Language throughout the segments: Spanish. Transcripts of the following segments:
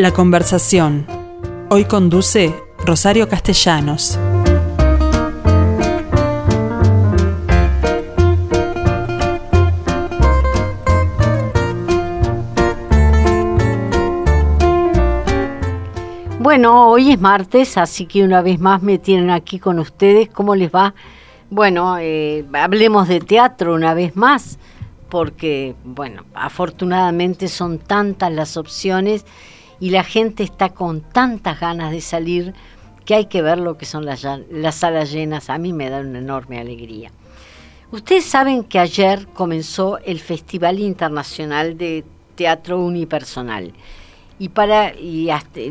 La conversación. Hoy conduce Rosario Castellanos. Bueno, hoy es martes, así que una vez más me tienen aquí con ustedes. ¿Cómo les va? Bueno, eh, hablemos de teatro una vez más, porque, bueno, afortunadamente son tantas las opciones y la gente está con tantas ganas de salir que hay que ver lo que son las, las salas llenas. A mí me da una enorme alegría. Ustedes saben que ayer comenzó el Festival Internacional de Teatro Unipersonal y para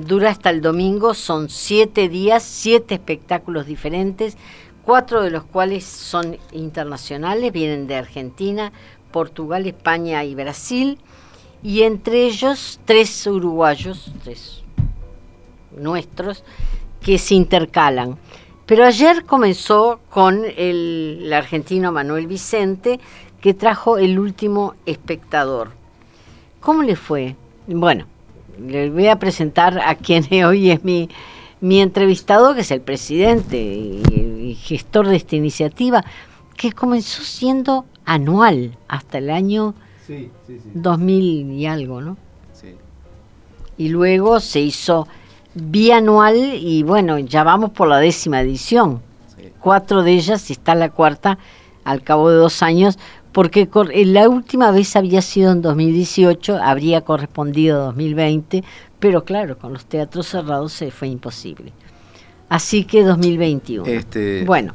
dura hasta el domingo son siete días siete espectáculos diferentes cuatro de los cuales son internacionales vienen de Argentina Portugal España y Brasil y entre ellos tres uruguayos tres nuestros que se intercalan. Pero ayer comenzó con el, argentino Manuel Vicente que trajo el último espectador. Cómo le fue bueno le voy a presentar a quien hoy es mi, mi entrevistado, que es el presidente y, gestor de esta iniciativa, que comenzó siendo anual hasta el año 2000 y algo, ¿no? Sí. Y luego se hizo bianual y bueno, ya vamos por la décima edición. Cuatro de ellas, y está la cuarta, al cabo de dos años, porque eh, la última vez había sido en 2018, habría correspondido 2020, pero claro, con los teatros cerrados se fue imposible. Así que 2021. Este, bueno,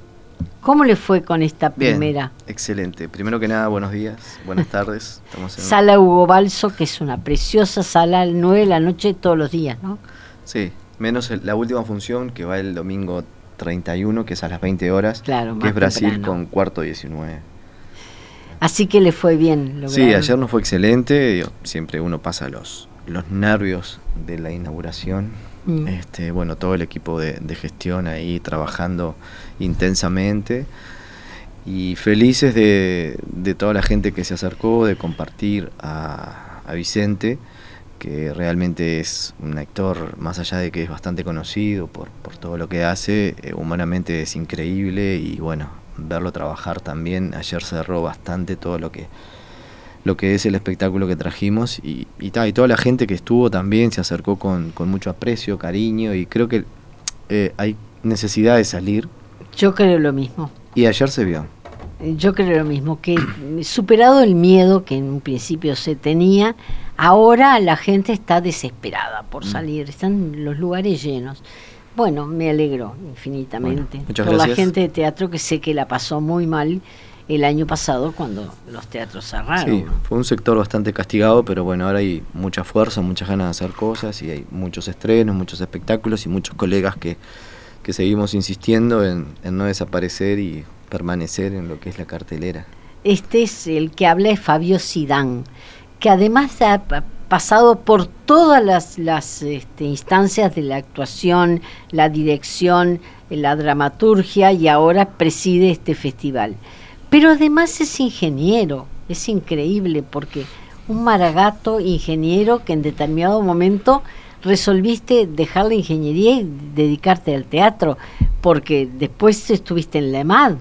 ¿cómo le fue con esta primera? excelente. Primero que nada, buenos días, buenas tardes. Sala Hugo Balso, que es una preciosa sala, al 9 de la noche todos los días, ¿no? Sí, menos la última función que va el domingo 31, que es a las 20 horas, claro, que es Brasil con cuarto 19. Así que le fue bien. Sí, ayer no fue excelente. Siempre uno pasa los, los nervios de la inauguración. Mm. Este, bueno, todo el equipo de, gestión ahí trabajando intensamente y felices de, toda la gente que se acercó, de compartir a, Vicente, que realmente es un actor, más allá de que es bastante conocido por, por todo lo que hace, eh, humanamente es increíble y bueno, verlo trabajar también. Ayer cerró bastante todo lo que lo que es el espectáculo que trajimos y, y, y toda la gente que estuvo también se acercó con, con mucho aprecio, cariño y creo que eh, hay necesidad de salir. Yo creo lo mismo. Y ayer se vio. Yo creo lo mismo, que superado el miedo que en un principio se tenía, ahora la gente está desesperada por mm. salir, están los lugares llenos. Bueno, me alegro infinitamente por la gente de teatro que sé que la pasó muy mal el año pasado cuando los teatros cerraron. Sí, fue un sector bastante castigado, pero bueno, ahora hay mucha fuerza, muchas ganas de hacer cosas y hay muchos estrenos, muchos espectáculos y muchos colegas que, que seguimos insistiendo en, en no desaparecer y permanecer en lo que es la cartelera. Este es el que habla es Fabio Sidán, que además ha pasado por todas las, este, instancias de la actuación, la dirección, la dramaturgia y ahora preside este festival. Pero además es ingeniero, es increíble porque un maragato ingeniero que en determinado momento resolviste dejar la ingeniería y dedicarte al teatro, porque después estuviste en la EMAD,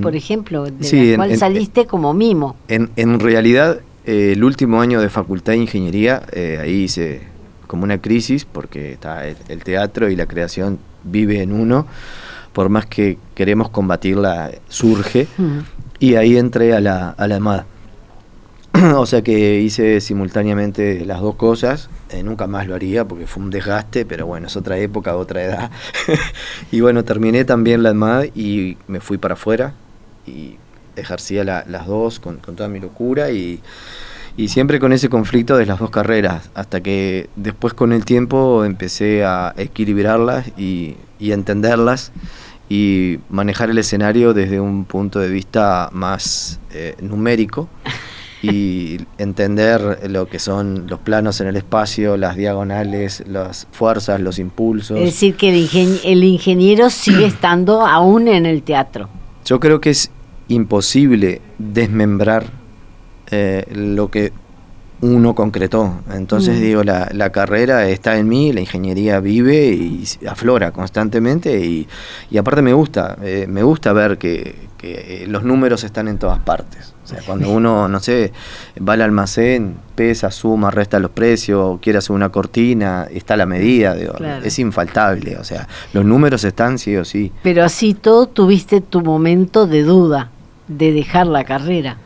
por ejemplo, de la cual saliste como mimo. En, en realidad eh, el último año de facultad de ingeniería, eh, ahí hice como una crisis, porque está el, teatro y la creación vive en uno, por más que queremos combatirla, surge, y ahí entré a la, a la EMAD. o sea que hice simultáneamente las dos cosas, eh, nunca más lo haría porque fue un desgaste, pero bueno, es otra época, otra edad. y bueno, terminé también la EMAD y me fui para afuera y ejercía las dos con, toda mi locura y, siempre con ese conflicto de las dos carreras, hasta que después con el tiempo empecé a equilibrarlas y, entenderlas y manejar el escenario desde un punto de vista más eh, numérico y entender lo que son los planos en el espacio, las diagonales, las fuerzas, los impulsos. Es decir, que el, el ingeniero sigue estando aún en el teatro. Yo creo que es imposible desmembrar eh, lo que uno concretó. Entonces Mm. digo, la, la carrera está en mí, la ingeniería vive y aflora constantemente y, y aparte me gusta, eh, me gusta ver que, que, eh, los números están en todas partes. O sea, cuando uno, no sé, va al almacén, pesa, suma, resta los precios, quiere hacer una cortina, está la medida, digo, Claro. es infaltable. O sea, los números están sí o sí. Pero así todo tuviste tu momento de duda, de dejar la carrera.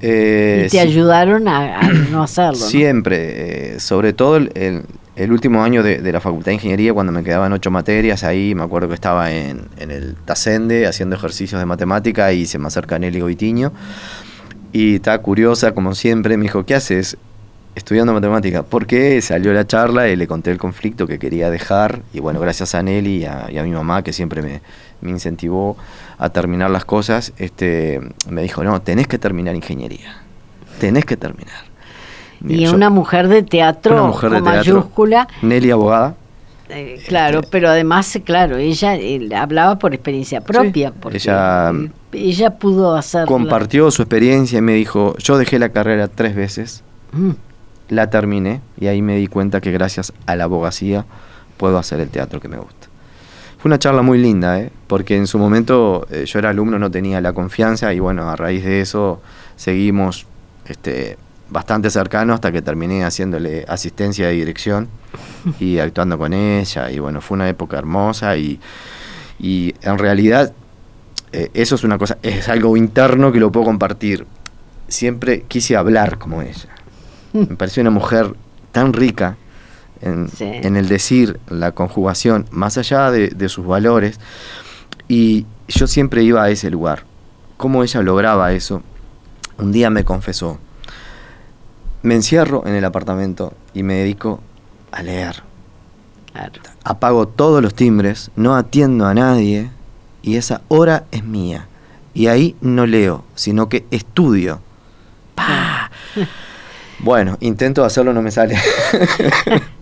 Eh, y te sí. ayudaron a, a no hacerlo. ¿no? Siempre, eh, sobre todo el, el- el último año de, de la Facultad de Ingeniería, cuando me quedaban ocho materias, ahí me acuerdo que estaba en, en el Tasende haciendo ejercicios de matemática y se me acerca Nelly Goitiño y estaba curiosa, como siempre, me dijo, ¿qué haces? Estudiando matemática. ¿Por qué? Salió la charla y le conté el conflicto que quería dejar y bueno, gracias a Nelly y a, y a mi mamá que siempre me, me incentivó a terminar las cosas, este, me dijo, no, tenés que terminar ingeniería, tenés que terminar. Y Yo- una mujer de teatro una mujer de teatro. mayúscula. Nelly abogada. eh, claro, Este- pero además, claro, ella eh, hablaba por experiencia propia, porque ella- ella pudo hacer. Compartió su experiencia y me dijo, yo dejé la carrera tres veces, Mm, la terminé y ahí me di cuenta que gracias a la abogacía puedo hacer el teatro que me gusta. Fue una charla muy linda, ¿eh? porque en su momento eh, yo era alumno, no tenía la confianza y bueno, a raíz de eso seguimos este, bastante cercanos hasta que terminé haciéndole asistencia de dirección y actuando con ella y bueno, fue una época hermosa y, y en realidad eh, eso es una cosa, es algo interno que lo puedo compartir. Siempre quise hablar como ella. Me pareció una mujer tan rica en, Sí. en el decir, la conjugación, más allá de, de sus valores. Y yo siempre iba a ese lugar. ¿Cómo ella lograba eso? Un día me confesó, me encierro en el apartamento y me dedico a leer. claro. Apago todos los timbres, no atiendo a nadie y esa hora es mía. Y ahí no leo, sino que estudio. ¡Pah! Bueno, intento hacerlo, no me sale.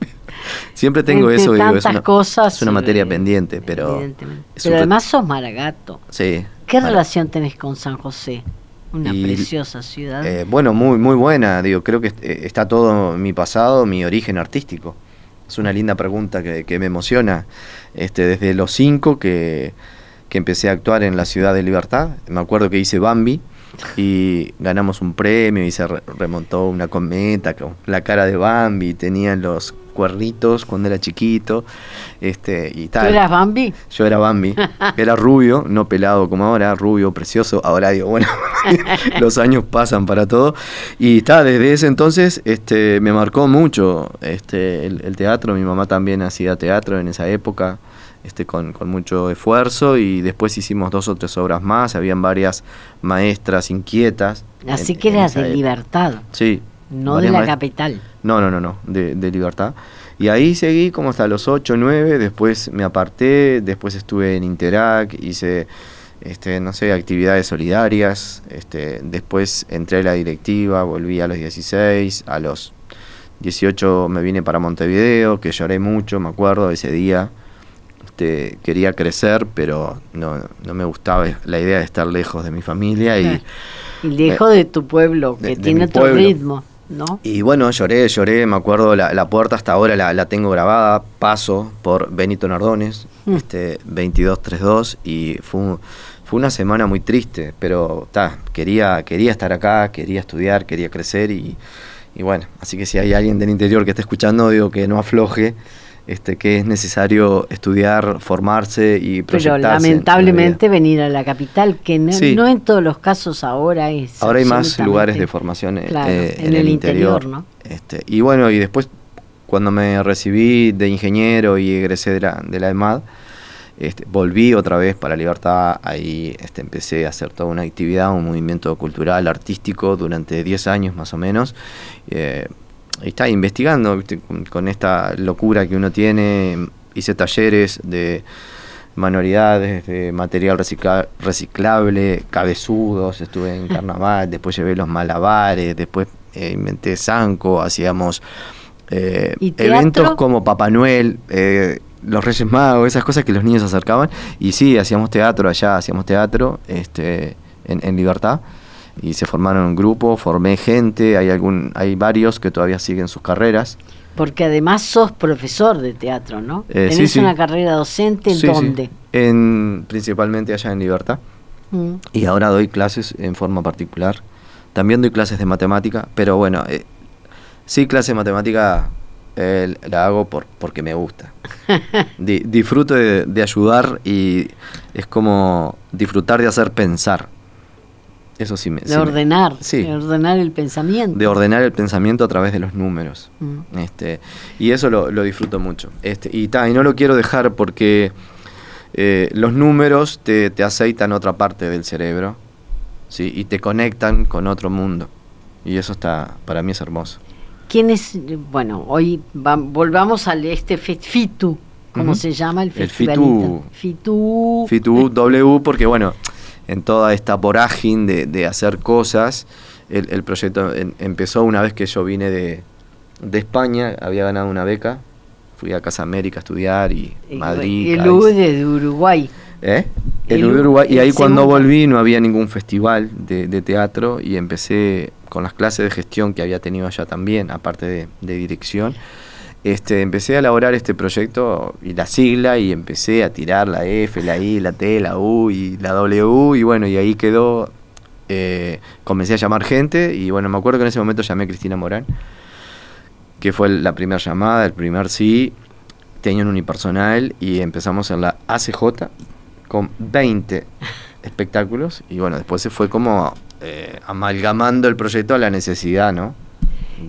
Siempre tengo Entre eso, digo, es una, cosas, es una materia eh, pendiente, pero... Pero además sos maragato. Sí. ¿Qué relación tenés con San José? Una Y- preciosa ciudad. Eh, bueno, muy, muy buena, digo, creo que eh, está todo mi pasado, mi origen artístico. Es una linda pregunta que, que me emociona. Este, desde los cinco que, que empecé a actuar en la ciudad de Libertad, me acuerdo que hice Bambi y ganamos un premio y se re- remontó una cometa con la cara de Bambi, tenían los cuernitos cuando era chiquito, este, y ¿Tú tal. eras Bambi? Yo era Bambi, era rubio, no pelado como ahora, rubio, precioso. Ahora digo, bueno, los años pasan para todo. Y está, desde ese entonces este, me marcó mucho este, el, el teatro. Mi mamá también hacía teatro en esa época, este, con, con mucho esfuerzo. Y después hicimos dos o tres obras más. Habían varias maestras inquietas. Así en- que eras esa de libertad, Sí. No de la capital. no, no, no, no, de, de Libertad. Y ahí seguí como hasta los 8, 9, después me aparté, después estuve en Interac, hice, este, no sé, actividades solidarias, este, después entré a la directiva, volví a los 16, a los 18 me vine para Montevideo, que lloré mucho, me acuerdo, ese día. Este, quería crecer, pero no, no me gustaba la idea de estar lejos de mi familia y... Y lejos de tu pueblo, que de- tiene otro pueblo. ritmo, ¿no? Y bueno, lloré, lloré, me acuerdo, la, la puerta hasta ahora la, la tengo grabada, paso por Benito Nardones, Mm. este 2232, y fue, un- fue una semana muy triste, pero ta, quería, quería estar acá, quería estudiar, quería crecer, y, y bueno, así que si hay alguien del interior que esté escuchando, digo que no afloje, este, que es necesario estudiar, formarse y Pero proyectarse. en vida. lamentablemente venir a la capital, que no, Sí. no en todos los casos ahora es. Ahora hay más lugares de formación eh, Claro, eh, en el interior, ¿no? Este, y bueno, y después cuando me recibí de ingeniero y egresé de la, de la EMAD, este, volví otra vez para Libertad, ahí este, empecé a hacer toda una actividad, un movimiento cultural, artístico, durante 10 años más o menos. Eh, está investigando ¿viste? Con, esta locura que uno tiene, hice talleres de manualidades, de material recicla- reciclable, cabezudos, estuve en carnaval, después llevé los malabares, después eh, inventé zanco, hacíamos eh, eventos como Papá Noel, eh, los Reyes Magos, esas cosas que los niños acercaban. Y sí, hacíamos teatro allá, hacíamos teatro este, en, en Libertad. Y se formaron un grupo, formé gente, hay algún, hay varios que todavía siguen sus carreras. Porque además sos profesor de teatro, ¿no? Eh, ¿Tenés sí, sí. una carrera docente en Sí, sí. dónde? En, principalmente allá en Libertad. Mm. Y ahora doy clases en forma particular. También doy clases de matemática, pero bueno, eh, sí, clase de matemática eh, la hago por, porque me gusta. Di- disfruto de, de ayudar y es como disfrutar de hacer pensar. Eso sí me... De sí me- ordenar, sí. de ordenar el pensamiento. de ordenar el pensamiento a través de los números. Mm. Este, y eso lo, lo disfruto mucho. Este, y, ta, y no lo quiero dejar porque eh, los números te, te aceitan otra parte del cerebro ¿sí? y te conectan con otro mundo. Y eso está, para mí es hermoso. ¿Quién es? Bueno, hoy va- volvamos al este FITU, ¿cómo se llama el El festivalito? FITU. FITU W, porque bueno, en toda esta vorágine de, de hacer cosas, el, el proyecto en- empezó una vez que yo vine de, de España, había ganado una beca, fui a Casa América a estudiar y El- Madrid. El Cádiz. U de Uruguay. ¿Eh? El El Uruguay. Y el ahí cuando segundo. volví no había ningún festival de, de teatro y empecé con las clases de gestión que había tenido allá también, aparte de, de dirección. Este, empecé a elaborar este proyecto y la sigla y empecé a tirar la F, la I, la T, la U y la W y bueno, y ahí quedó, eh, comencé a llamar gente y bueno, me acuerdo que en ese momento llamé a Cristina Morán, que fue la primera llamada, el primer sí, tenía un unipersonal y empezamos en la ACJ con 20 espectáculos y bueno, después se fue como eh, amalgamando el proyecto a la necesidad, ¿no?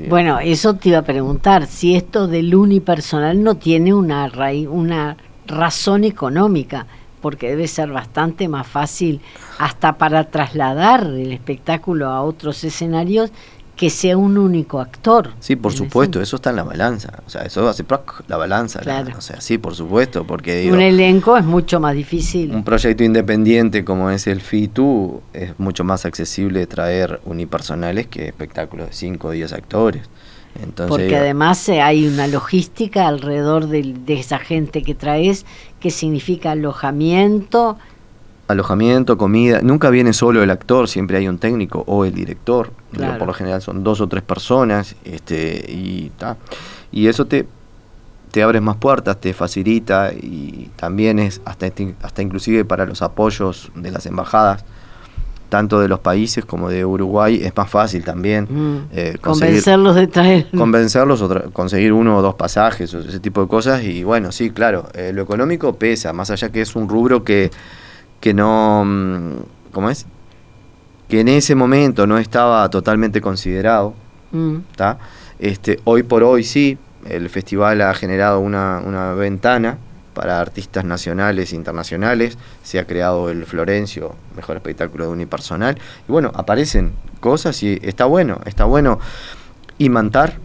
Bueno, eso te iba a preguntar, si esto del unipersonal no tiene una, raíz, una razón económica, porque debe ser bastante más fácil hasta para trasladar el espectáculo a otros escenarios que sea un único actor. Sí, por supuesto, eso está en la balanza. O sea, eso hace ¡proc! la balanza. la- Claro. o sea, sí, por supuesto, porque digo, Un elenco es mucho más difícil. un proyecto independiente como es el FITU es mucho más accesible traer unipersonales que espectáculos de 5 o 10 actores. Entonces, Porque además eh, hay una logística alrededor de, esa gente que traes, que significa alojamiento, alojamiento, comida, nunca viene solo el actor, siempre hay un técnico o el director. Digo, Claro. por lo general son dos o tres personas, este, y ta. Y eso te, te abre más puertas, te facilita y también es hasta, este- hasta inclusive para los apoyos de las embajadas, tanto de los países como de Uruguay, es más fácil también mm, eh, convencerlos de traer. convencerlos o tra- conseguir uno o dos pasajes o ese tipo de cosas y bueno sí claro eh, lo económico pesa más allá que es un rubro que que no mm, cómo es que en ese momento no estaba totalmente considerado Mm. este hoy por hoy sí el festival ha generado una, una ventana para artistas nacionales e internacionales se ha creado el Florencio mejor espectáculo de unipersonal y bueno aparecen cosas y está bueno está bueno imantar,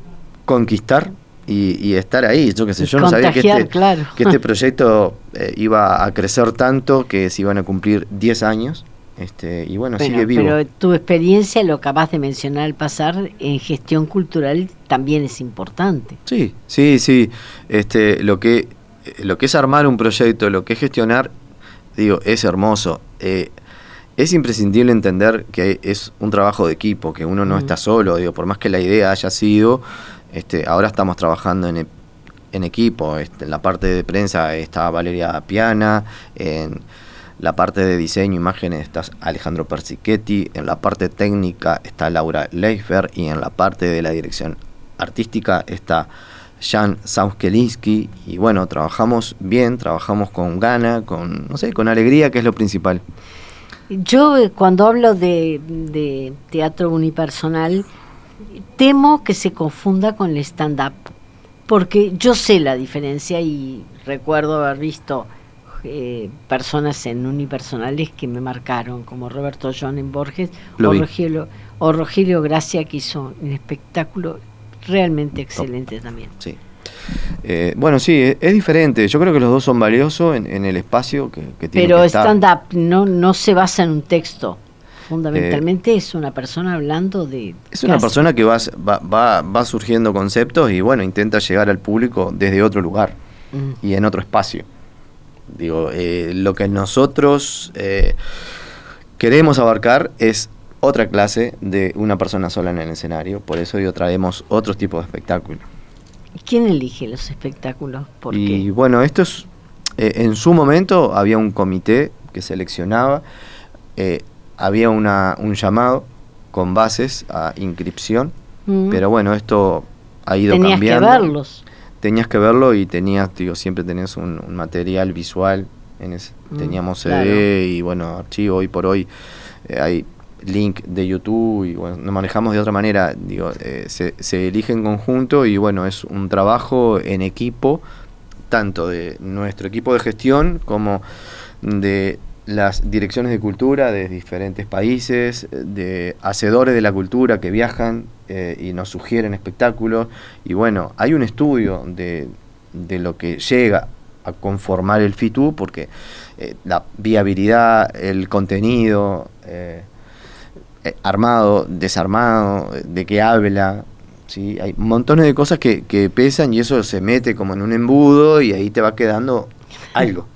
conquistar y, y estar ahí. Yo qué sé, Y yo no sabía que este, claro. que este proyecto eh, iba a crecer tanto que se iban a cumplir 10 años. Este, y bueno, Bueno, sigue vivo. Pero tu experiencia, lo acabas de mencionar al pasar, en gestión cultural también es importante. Sí, sí, sí. Este, lo que eh, lo que es armar un proyecto, lo que es gestionar, digo, es hermoso. Eh, es imprescindible entender que es un trabajo de equipo, que uno no está solo, digo, por más que la idea haya sido, este, ahora estamos trabajando en, e- en equipo. Este, en la parte de prensa está Valeria Piana, en la parte de diseño, imágenes está Alejandro Persichetti, en la parte técnica está Laura Leifer y en la parte de la dirección artística está Jan Sauskelinski y bueno, trabajamos bien, trabajamos con gana, con no sé, con alegría, que es lo principal. Yo eh, cuando hablo de teatro unipersonal, temo que se confunda con el stand-up, porque yo sé la diferencia y recuerdo haber visto eh, personas en unipersonales que me marcaron, como Roberto John en Borges Lo o vi. Rogelio, o Rogelio Gracia, que hizo un espectáculo realmente excelente también. Sí. Eh, bueno, sí, es, es diferente. Yo creo que los dos son valiosos en, en el espacio que, que tienen Pero stand-up no, no se basa en un texto. Fundamentalmente es una persona hablando de... Es una casi- persona que va, va, va, va surgiendo conceptos y bueno, intenta llegar al público desde otro lugar Mm. y en otro espacio. Digo, eh, lo que nosotros eh, queremos abarcar es otra clase de una persona sola en el escenario. Por eso yo traemos otros tipos de espectáculos. ¿Quién elige los espectáculos? ¿Por y bueno, esto es, eh, en su momento había un comité que seleccionaba, eh, había una, un llamado con bases a inscripción, pero bueno, esto ha ido cambiando. Tenías que verlos. Tenías que verlo y tenías, digo, siempre tenías un, material visual, en ese, mm, teníamos CD y bueno, archivo, hoy por hoy eh, hay link de YouTube y bueno, nos manejamos de otra manera, digo, eh, se, se, elige en conjunto y bueno, es un trabajo en equipo, tanto de nuestro equipo de gestión como de las direcciones de cultura de diferentes países, de hacedores de la cultura que viajan eh, y nos sugieren espectáculos. Y bueno, hay un estudio de, de lo que llega a conformar el FITU, porque eh, la viabilidad, el contenido, eh, armado, desarmado, de qué habla. ¿sí? Hay montones de cosas que, que pesan y eso se mete como en un embudo y ahí te va quedando algo.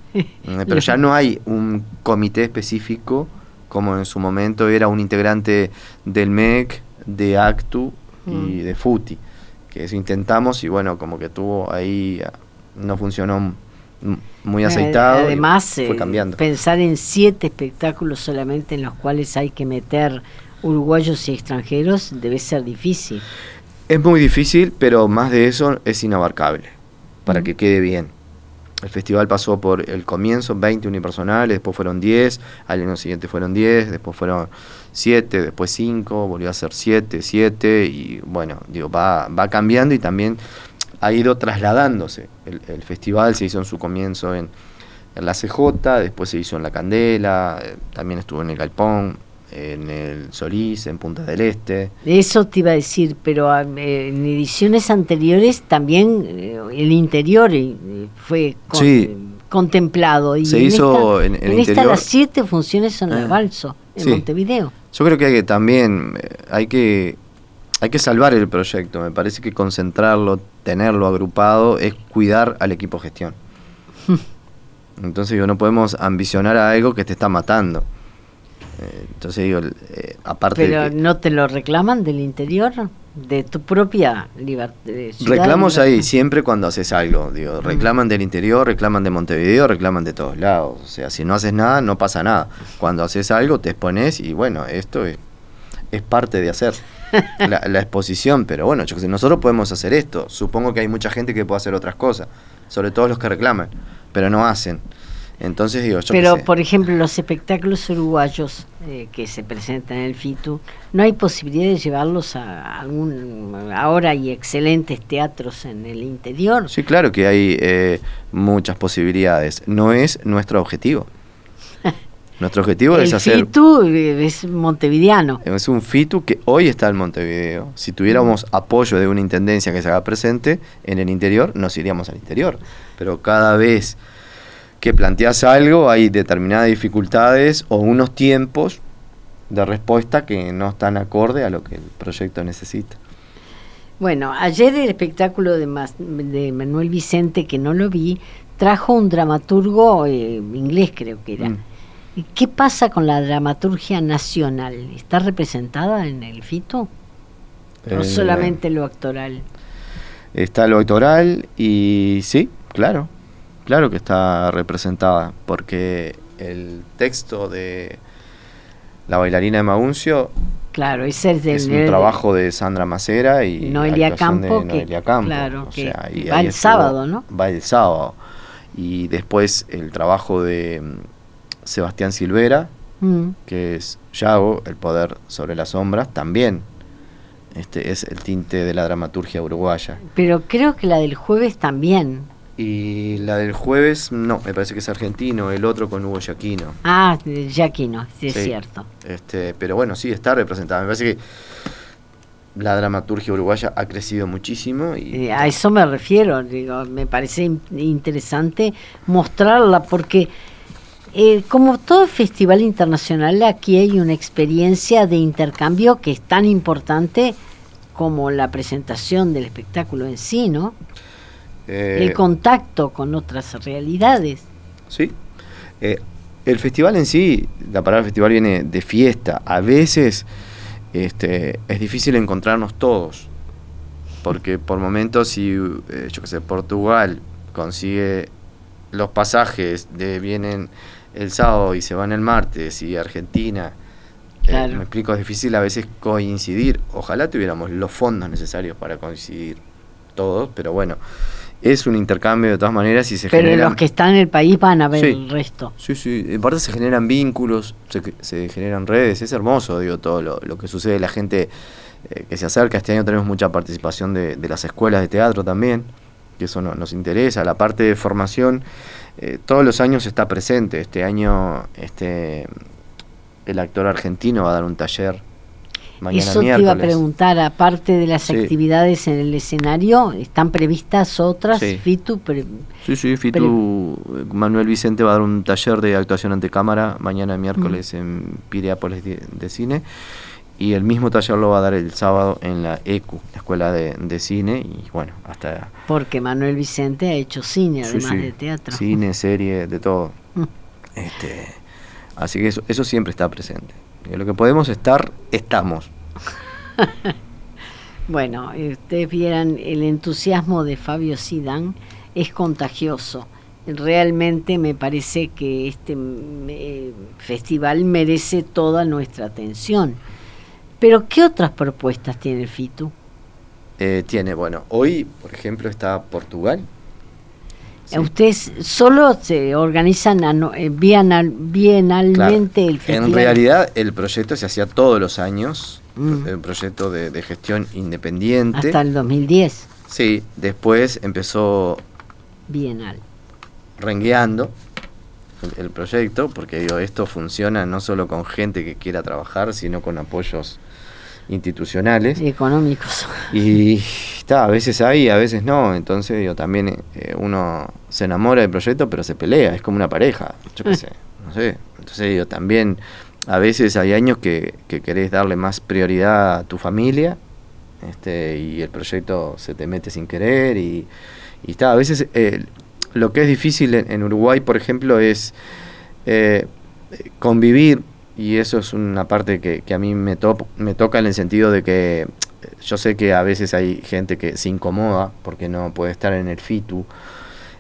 Pero ya no hay un comité específico como en su momento era un integrante del MEC, de ACTU y mm. de FUTI, que eso intentamos y bueno, como que tuvo ahí, no funcionó muy aceitado. Además, fue eh, cambiando. pensar en siete espectáculos solamente en los cuales hay que meter uruguayos y extranjeros debe ser difícil. Es muy difícil, pero más de eso es inabarcable, para que quede bien. El festival pasó por el comienzo, 20 unipersonales, después fueron 10, al año siguiente fueron 10, después fueron 7, después 5, volvió a ser 7, 7, y bueno, digo, va, va cambiando y también ha ido trasladándose. El, festival se hizo en su comienzo en, la CJ, después se hizo en La Candela, eh, también estuvo en el Galpón, en el Solís, en Punta del Este. Eso te iba a decir, pero ah, eh, en ediciones anteriores también eh, el interior fue contemplado. Y se hizo en, en, esta las siete funciones son el Balso, en Montevideo. Yo creo que, hay que también hay que hay que salvar el proyecto. Me parece que concentrarlo, tenerlo agrupado, es cuidar al equipo gestión. Entonces digo, no podemos ambicionar a algo que te está matando. Entonces digo, eh, aparte Pero no te lo reclaman del interior, de tu propia libertad. Reclamos ahí, siempre cuando haces algo. Digo, reclaman del interior, reclaman de Montevideo, reclaman de todos lados. O sea, si no haces nada, no pasa nada. Cuando haces algo, te expones y bueno, esto es, es parte de hacer la, exposición, pero bueno, yo nosotros podemos hacer esto. Supongo que hay mucha gente que puede hacer otras cosas, sobre todo los que reclaman, pero no hacen. Entonces digo, yo Pero, por ejemplo, los espectáculos uruguayos eh, que se presentan en el FITU, ¿no hay posibilidad de llevarlos a algún... Ahora hay excelentes teatros en el interior? Sí, claro que hay eh, muchas posibilidades. No es nuestro objetivo. Nuestro objetivo es hacer... El FITU es montevideano. Es un FITU que hoy está en Montevideo. Si tuviéramos apoyo de una intendencia que se haga presente en el interior, nos iríamos al interior. Pero cada vez que planteas algo hay determinadas dificultades o unos tiempos de respuesta que no están acorde a lo que el proyecto necesita. Bueno, ayer el espectáculo de, de Manuel Vicente, que no lo vi, trajo un dramaturgo eh, inglés, creo que era. Mm. ¿Qué pasa con la dramaturgia nacional? ¿Está representada en el FITO? ¿O eh, solamente lo actoral? Está lo actoral y sí, claro, claro que está representada, porque el texto de La bailarina de Mauncio Claro, ese es, es un trabajo de Sandra Macera y Noelia Campo, Noelia Campo. Claro, que va el sábado, ¿no? Va el sábado. Y después el trabajo de Sebastián Silvera, mm. que es Yago, El Poder sobre las Sombras, también este es el tinte de la dramaturgia uruguaya. Pero creo que la del jueves también. Y la del jueves, no, me parece que es argentino, el otro con Hugo Yaquino. Ah, Yaquino, sí, es cierto. Este, pero bueno, sí, está representada. Me parece que la dramaturgia uruguaya ha crecido muchísimo. Y eh, a eso me refiero, digo, me parece interesante mostrarla porque eh, como todo festival internacional, aquí hay una experiencia de intercambio que es tan importante como la presentación del espectáculo en sí, ¿no? Eh, el contacto con otras realidades. Sí. Eh, El festival en sí, la palabra festival viene de fiesta. A veces este, es difícil encontrarnos todos. Porque por momentos, si eh, yo qué sé, Portugal consigue los pasajes de vienen el sábado y se van el martes, y Argentina, eh, me explico, es difícil a veces coincidir. Ojalá tuviéramos los fondos necesarios para coincidir todos, pero bueno, es un intercambio de todas maneras y se Pero los que están en el país van a ver el resto. Sí, sí, en parte se generan vínculos, se, generan redes, es hermoso, digo, todo lo, que sucede, la gente eh, que se acerca, este año tenemos mucha participación de, las escuelas de teatro también, que eso nos interesa, la parte de formación, eh, todos los años está presente, este año este el actor argentino va a dar un taller eso te iba a preguntar, aparte de las actividades en el escenario, ¿están previstas otras? Sí. Fitu, sí, sí, Fitu, Manuel Vicente va a dar un taller de actuación ante cámara mañana miércoles en Piriápolis de, Cine y el mismo taller lo va a dar el sábado en la ECU, la Escuela de, Cine, y bueno, hasta... Porque Manuel Vicente ha hecho cine, además de teatro. Cine, serie, de todo. este, así que eso, eso siempre está presente lo que podemos estar, estamos. bueno, ustedes vieran el entusiasmo de Fabio Sidán es contagioso. Realmente me parece que este festival merece toda nuestra atención. Pero ¿qué otras propuestas tiene el FITU? Eh, tiene, bueno, hoy, por ejemplo, está Portugal, Ustedes solo se organizan eh, bienalmente el festival. En realidad el proyecto se hacía todos los años, mm. un proyecto de, gestión independiente. Hasta el 2010. Sí, después empezó bienal. Rengueando el, proyecto, porque digo, esto funciona no solo con gente que quiera trabajar, sino con apoyos institucionales. Y económicos. Y está, a veces hay, a veces no. Entonces, digo, también eh, uno se enamora del proyecto, pero se pelea, es como una pareja, yo qué mm. sé, no sé. Entonces, digo, también a veces hay años que, que querés darle más prioridad a tu familia este, y el proyecto se te mete sin querer y, está. A veces eh, lo que es difícil en, Uruguay, por ejemplo, es eh, convivir y eso es una parte que, a mí me, me toca en el sentido de que yo sé que a veces hay gente que se incomoda porque no puede estar en el FITU,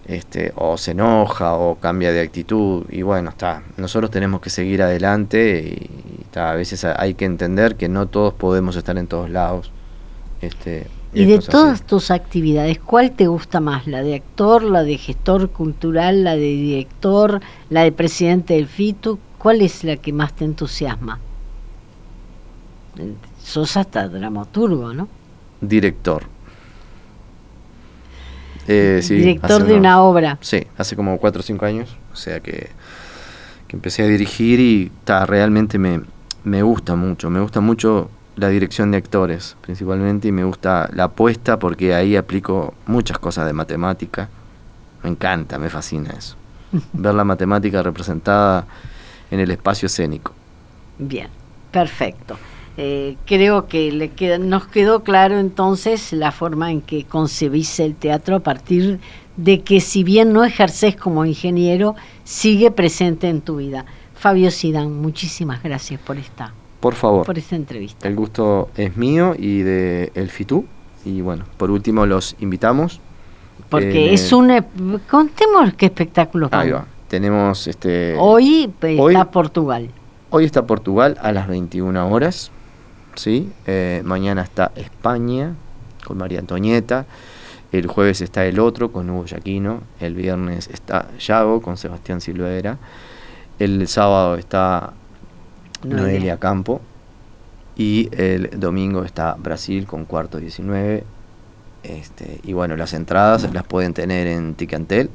este, o se enoja o cambia de actitud, y bueno, está, nosotros tenemos que seguir adelante y, está, a veces hay que entender que no todos podemos estar en todos lados. Este, y, de todas tus actividades, ¿cuál te gusta más? ¿La de actor, la de gestor cultural, la de director, la de presidente del FITU? ¿Cuál es la que más te entusiasma? Sos hasta dramaturgo, ¿no? Director. Eh, Director de una obra. Sí, hace como cuatro o cinco años. O sea que, empecé a dirigir y ta, realmente me, me gusta mucho. Me gusta mucho la dirección de actores, principalmente, y me gusta la apuesta porque ahí aplico muchas cosas de matemática. Me encanta, me fascina eso. Ver la matemática representada en el espacio escénico. Bien, perfecto. Eh, creo que le queda, nos quedó claro entonces la forma en que concebís el teatro a partir de que si bien no ejerces como ingeniero, sigue presente en tu vida. Fabio Sidán, muchísimas gracias por esta, por favor, por esta entrevista. El gusto es mío y de El Fitú. Y bueno, por último los invitamos. Porque es un... Contemos qué espectáculo. Ahí va. Tenemos este. Hoy, está Portugal. Hoy está Portugal a las 21 horas. ¿sí? Eh, mañana está España con María Antonieta. El jueves está el otro con Hugo Yaquino. El viernes está Yago con Sebastián Silvera. El sábado está Noelia Campo. Y el domingo está Brasil con cuarto 19. Este, y bueno, las entradas las pueden tener en Ticantel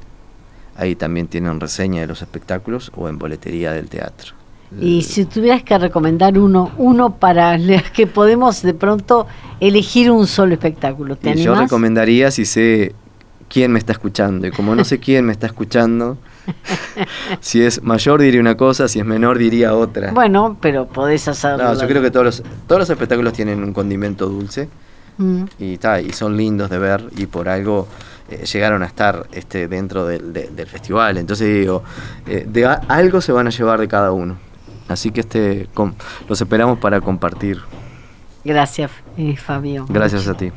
Ahí también tienen reseña de los espectáculos o en boletería del teatro. Y si tuvieras que recomendar uno, uno para que podemos de pronto elegir un solo espectáculo, ¿te Yo recomendaría si sé quién me está escuchando. Y como no sé quién me está escuchando, si es mayor diría una cosa, si es menor diría otra. Bueno, pero podés hacerlo. No, yo creo que todos los, todos los espectáculos tienen un condimento dulce. Mm. y, ta, y son lindos de ver y por algo eh, llegaron a estar este, dentro del, de- del festival. Entonces digo, eh, de a- algo se van a llevar de cada uno. Así que este los esperamos para compartir. Gracias, eh, Fabio. Gracias a ti.